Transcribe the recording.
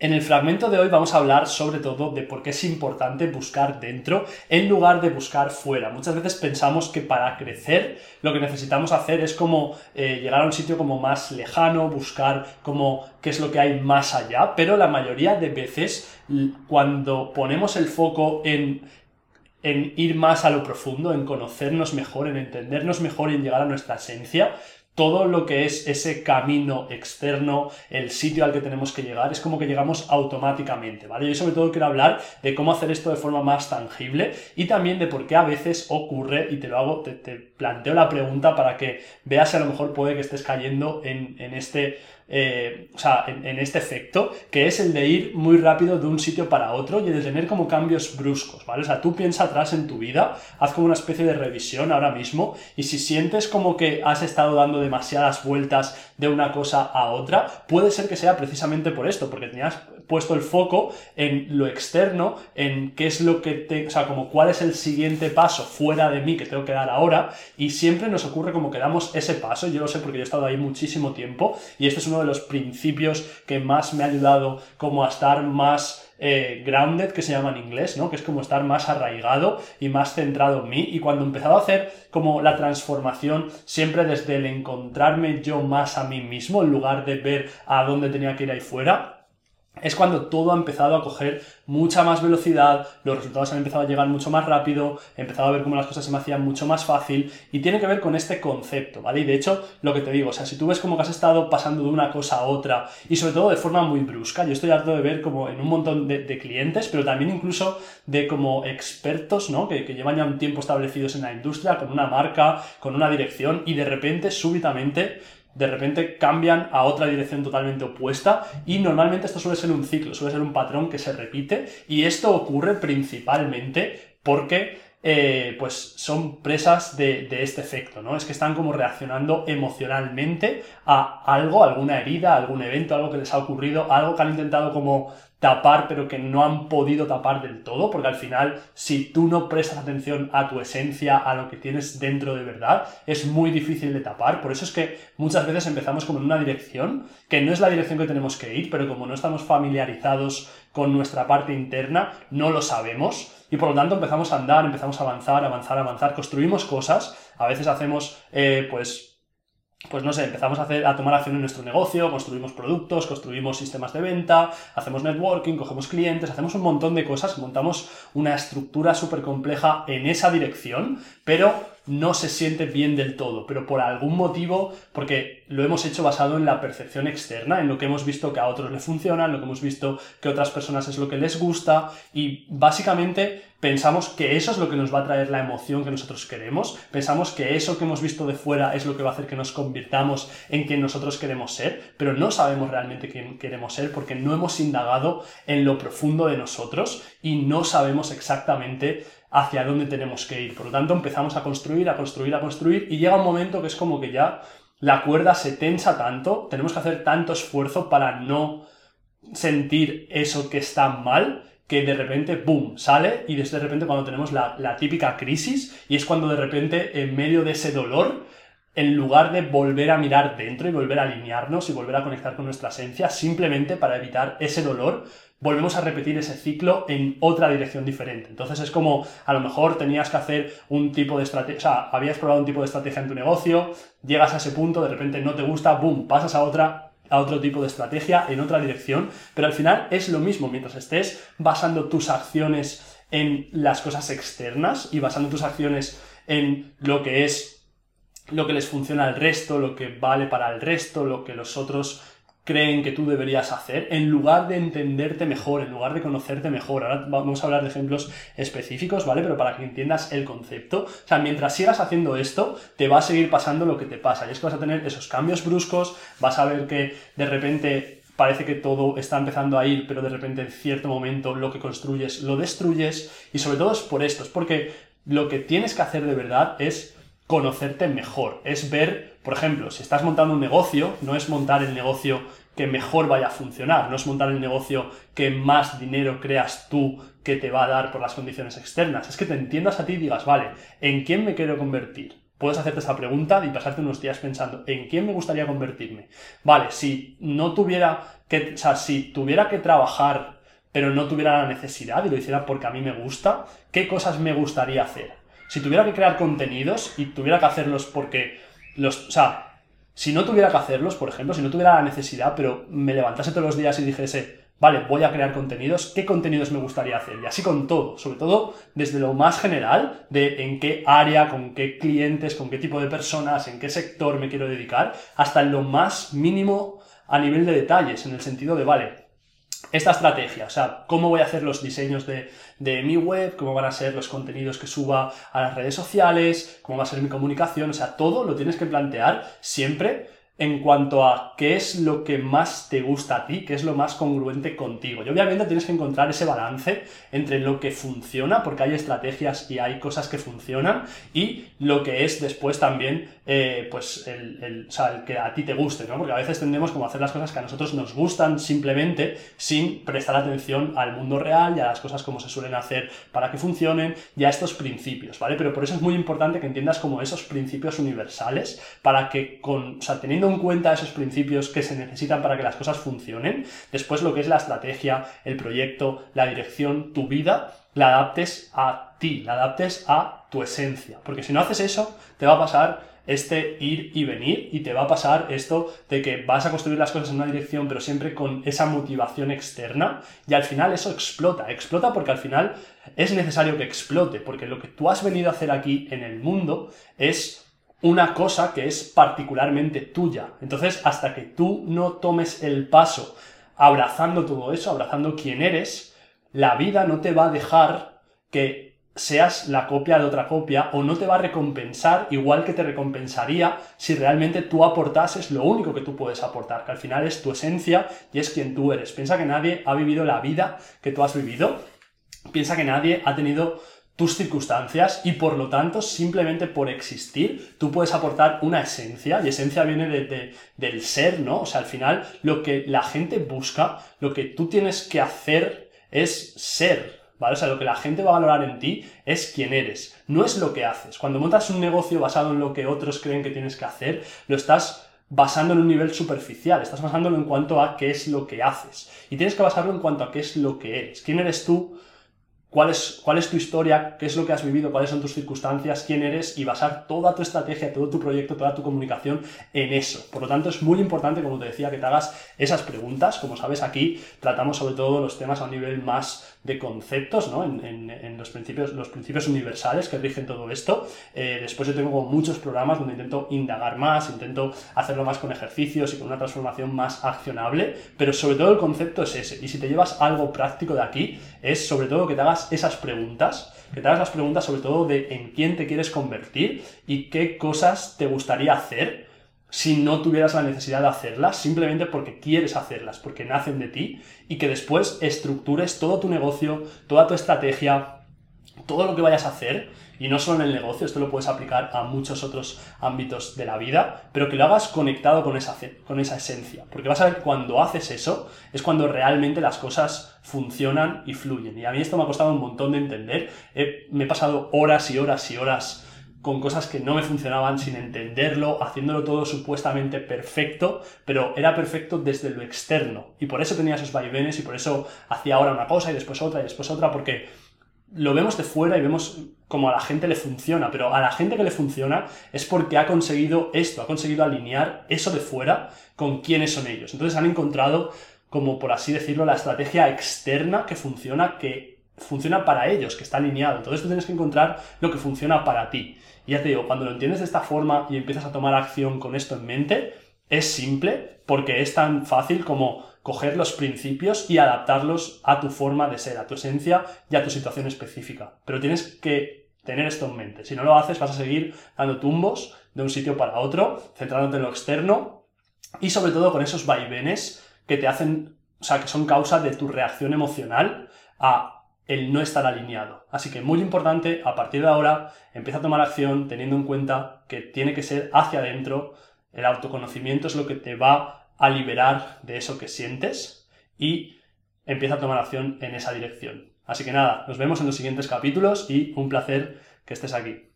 En el fragmento de hoy vamos a hablar sobre todo de por qué es importante buscar dentro en lugar de buscar fuera. Muchas veces pensamos que para crecer lo que necesitamos hacer es como eh, llegar a un sitio como más lejano, buscar como qué es lo que hay más allá, pero la mayoría de veces cuando ponemos el foco en en ir más a lo profundo, en conocernos mejor, en entendernos mejor y en llegar a nuestra esencia, todo lo que es ese camino externo, el sitio al que tenemos que llegar, es como que llegamos automáticamente, ¿vale? Yo sobre todo quiero hablar de cómo hacer esto de forma más tangible y también de por qué a veces ocurre, y te lo hago, te, planteo la pregunta para que veas si a lo mejor puede que estés cayendo en, en este eh, o sea, en, este efecto, que es el de ir muy rápido de un sitio para otro y de tener como cambios bruscos, ¿vale? O sea, tú piensa atrás en tu vida, haz como una especie de revisión ahora mismo y si sientes como que has estado dando demasiadas vueltas de una cosa a otra, puede ser que sea precisamente por esto, porque tenías puesto el foco en lo externo, en qué es lo que te, o sea, como cuál es el siguiente paso fuera de mí que tengo que dar ahora, y siempre nos ocurre como que damos ese paso, yo lo sé porque yo he estado ahí muchísimo tiempo, y este es uno de los principios que más me ha ayudado como a estar más eh, grounded, que se llama en inglés, ¿no? Que es como estar más arraigado y más centrado en mí. Y cuando he empezado a hacer como la transformación, siempre desde el encontrarme yo más a mí mismo, en lugar de ver a dónde tenía que ir ahí fuera, es cuando todo ha empezado a coger mucha más velocidad, los resultados han empezado a llegar mucho más rápido, he empezado a ver cómo las cosas se me hacían mucho más fácil y tiene que ver con este concepto, ¿vale? Y de hecho, lo que te digo, o sea, si tú ves como que has estado pasando de una cosa a otra y sobre todo de forma muy brusca, yo estoy harto de ver como en un montón de, clientes, pero también incluso de como expertos, ¿no? Que, que llevan ya un tiempo establecidos en la industria, con una marca, con una dirección y de repente, súbitamente, de repente cambian a otra dirección totalmente opuesta y normalmente esto suele ser un ciclo, suele ser un patrón que se repite y esto ocurre principalmente porque eh, pues son presas de, de, este efecto, ¿no? Es que están como reaccionando emocionalmente a algo, alguna herida, algún evento, algo que les ha ocurrido, algo que han intentado como tapar pero que no han podido tapar del todo, porque al final si tú no prestas atención a tu esencia, a lo que tienes dentro de verdad, es muy difícil de tapar. Por eso es que muchas veces empezamos como en una dirección, que no es la dirección que tenemos que ir, pero como no estamos familiarizados con nuestra parte interna, no lo sabemos. Y por lo tanto empezamos a andar, empezamos a avanzar, avanzar, avanzar, construimos cosas, a veces hacemos eh, pues pues no sé, empezamos a, hacer, a tomar acción en nuestro negocio, construimos productos, construimos sistemas de venta, hacemos networking, cogemos clientes, hacemos un montón de cosas, montamos una estructura súper compleja en esa dirección, pero no se siente bien del todo, pero por algún motivo, porque lo hemos hecho basado en la percepción externa, en lo que hemos visto que a otros le funciona, en lo que hemos visto que a otras personas es lo que les gusta, y básicamente pensamos que eso es lo que nos va a traer la emoción que nosotros queremos, pensamos que eso que hemos visto de fuera es lo que va a hacer que nos convirtamos en quien nosotros queremos ser, pero no sabemos realmente quién queremos ser porque no hemos indagado en lo profundo de nosotros y no sabemos exactamente hacia dónde tenemos que ir. Por lo tanto, empezamos a construir, a construir, a construir y llega un momento que es como que ya la cuerda se tensa tanto, tenemos que hacer tanto esfuerzo para no sentir eso que está mal, que de repente, ¡boom!, sale y de repente cuando tenemos la, la típica crisis y es cuando de repente en medio de ese dolor en lugar de volver a mirar dentro y volver a alinearnos y volver a conectar con nuestra esencia, simplemente para evitar ese dolor, volvemos a repetir ese ciclo en otra dirección diferente. Entonces es como, a lo mejor tenías que hacer un tipo de estrategia, o sea, habías probado un tipo de estrategia en tu negocio, llegas a ese punto, de repente no te gusta, boom, pasas a otra a otro tipo de estrategia en otra dirección, pero al final es lo mismo mientras estés basando tus acciones en las cosas externas y basando tus acciones en lo que es lo que les funciona al resto, lo que vale para el resto, lo que los otros creen que tú deberías hacer, en lugar de entenderte mejor, en lugar de conocerte mejor. Ahora vamos a hablar de ejemplos específicos, ¿vale? Pero para que entiendas el concepto. O sea, mientras sigas haciendo esto, te va a seguir pasando lo que te pasa. Y es que vas a tener esos cambios bruscos, vas a ver que de repente parece que todo está empezando a ir, pero de repente en cierto momento lo que construyes lo destruyes. Y sobre todo es por esto, es porque lo que tienes que hacer de verdad es conocerte mejor, es ver, por ejemplo, si estás montando un negocio, no es montar el negocio que mejor vaya a funcionar, no es montar el negocio que más dinero creas tú que te va a dar por las condiciones externas, es que te entiendas a ti y digas, vale, ¿en quién me quiero convertir? puedes hacerte esa pregunta y pasarte unos días pensando, ¿en quién me gustaría convertirme? Vale, si no tuviera que, o sea, si tuviera que trabajar, pero no tuviera la necesidad y lo hiciera porque a mí me gusta, ¿qué cosas me gustaría hacer? Si tuviera que crear contenidos y tuviera que hacerlos porque los, o sea, si no tuviera que hacerlos, por ejemplo, si no tuviera la necesidad, pero me levantase todos los días y dijese, vale, voy a crear contenidos, ¿qué contenidos me gustaría hacer? Y así con todo, sobre todo desde lo más general, de en qué área, con qué clientes, con qué tipo de personas, en qué sector me quiero dedicar, hasta lo más mínimo a nivel de detalles, en el sentido de, vale, esta estrategia, o sea, cómo voy a hacer los diseños de, de, mi web, cómo van a ser los contenidos que suba a las redes sociales, cómo va a ser mi comunicación, o sea, todo lo tienes que plantear siempre en cuanto a qué es lo que más te gusta a ti, qué es lo más congruente contigo. Y obviamente tienes que encontrar ese balance entre lo que funciona, porque hay estrategias y hay cosas que funcionan, y lo que es después también, eh, pues, el, o sea, el, que a ti te guste, ¿no? Porque a veces tendemos como a hacer las cosas que a nosotros nos gustan simplemente sin prestar atención al mundo real y a las cosas como se suelen hacer para que funcionen y a estos principios, ¿vale? Pero por eso es muy importante que entiendas como esos principios universales para que con, o sea, teniendo en cuenta esos principios que se necesitan para que las cosas funcionen, después lo que es la estrategia, el proyecto, la dirección, tu vida, la adaptes a ti, la adaptes a tu esencia. Porque si no haces eso, te va a pasar este ir y venir y te va a pasar esto de que vas a construir las cosas en una dirección pero siempre con esa motivación externa y al final eso explota, explota porque al final es necesario que explote porque lo que tú has venido a hacer aquí en el mundo es una cosa que es particularmente tuya. Entonces, hasta que tú no tomes el paso abrazando todo eso, abrazando quién eres, la vida no te va a dejar que seas la copia de otra copia o no te va a recompensar igual que te recompensaría si realmente tú aportases lo único que tú puedes aportar, que al final es tu esencia y es quien tú eres. Piensa que nadie ha vivido la vida que tú has vivido. Piensa que nadie ha tenido tus circunstancias y por lo tanto simplemente por existir tú puedes aportar una esencia y esencia viene de, del ser, ¿no? O sea, al final lo que la gente busca, lo que tú tienes que hacer es ser, ¿vale? O sea, lo que la gente va a valorar en ti es quién eres, no es lo que haces. Cuando montas un negocio basado en lo que otros creen que tienes que hacer, lo estás basando en un nivel superficial, estás basándolo en cuanto a qué es lo que haces. Y tienes que basarlo en cuanto a qué es lo que eres. ¿Quién eres tú? Cuál es, cuál es tu historia, qué es lo que has vivido, cuáles son tus circunstancias, quién eres y basar toda tu estrategia, todo tu proyecto, toda tu comunicación en eso. Por lo tanto, es muy importante, como te decía, que te hagas esas preguntas. Como sabes, aquí tratamos sobre todo los temas a un nivel más de conceptos, ¿no? En, los, principios, los principios universales que rigen todo esto. Eh, después yo tengo muchos programas donde intento indagar más, intento hacerlo más con ejercicios y con una transformación más accionable, pero sobre todo el concepto es ese. Y si te llevas algo práctico de aquí, es sobre todo que te hagas esas preguntas, que te hagas las preguntas sobre todo de en quién te quieres convertir y qué cosas te gustaría hacer si no tuvieras la necesidad de hacerlas, simplemente porque quieres hacerlas, porque nacen de ti, y que después estructures todo tu negocio, toda tu estrategia, todo lo que vayas a hacer y no solo en el negocio, esto lo puedes aplicar a muchos otros ámbitos de la vida, pero que lo hagas conectado con esa, con esa esencia. Porque vas a ver cuando haces eso, es cuando realmente las cosas funcionan y fluyen. Y a mí esto me ha costado un montón de entender. me he pasado horas y horas y horas con cosas que no me funcionaban sin entenderlo, haciéndolo todo supuestamente perfecto, pero era perfecto desde lo externo. Y por eso tenía esos vaivenes y por eso hacía ahora una cosa y después otra y después otra, porque lo vemos de fuera y vemos como a la gente le funciona, pero a la gente que le funciona es porque ha conseguido esto, ha conseguido alinear eso de fuera con quiénes son ellos. Entonces han encontrado, como por así decirlo, la estrategia externa que funciona, que funciona para ellos, que está alineado. Entonces tú tienes que encontrar lo que funciona para ti. Y ya te digo, cuando lo entiendes de esta forma y empiezas a tomar acción con esto en mente, es simple porque es tan fácil como coger los principios y adaptarlos a tu forma de ser, a tu esencia y a tu situación específica. Pero tienes que tener esto en mente. Si no lo haces, vas a seguir dando tumbos de un sitio para otro, centrándote en lo externo y sobre todo con esos vaivenes que te hacen, o sea, que son causa de tu reacción emocional a el no estar alineado. Así que muy importante, a partir de ahora, empieza a tomar acción teniendo en cuenta que tiene que ser hacia adentro. El autoconocimiento es lo que te va a liberar de eso que sientes y empieza a tomar acción en esa dirección. Así que nada, nos vemos en los siguientes capítulos y un placer que estés aquí.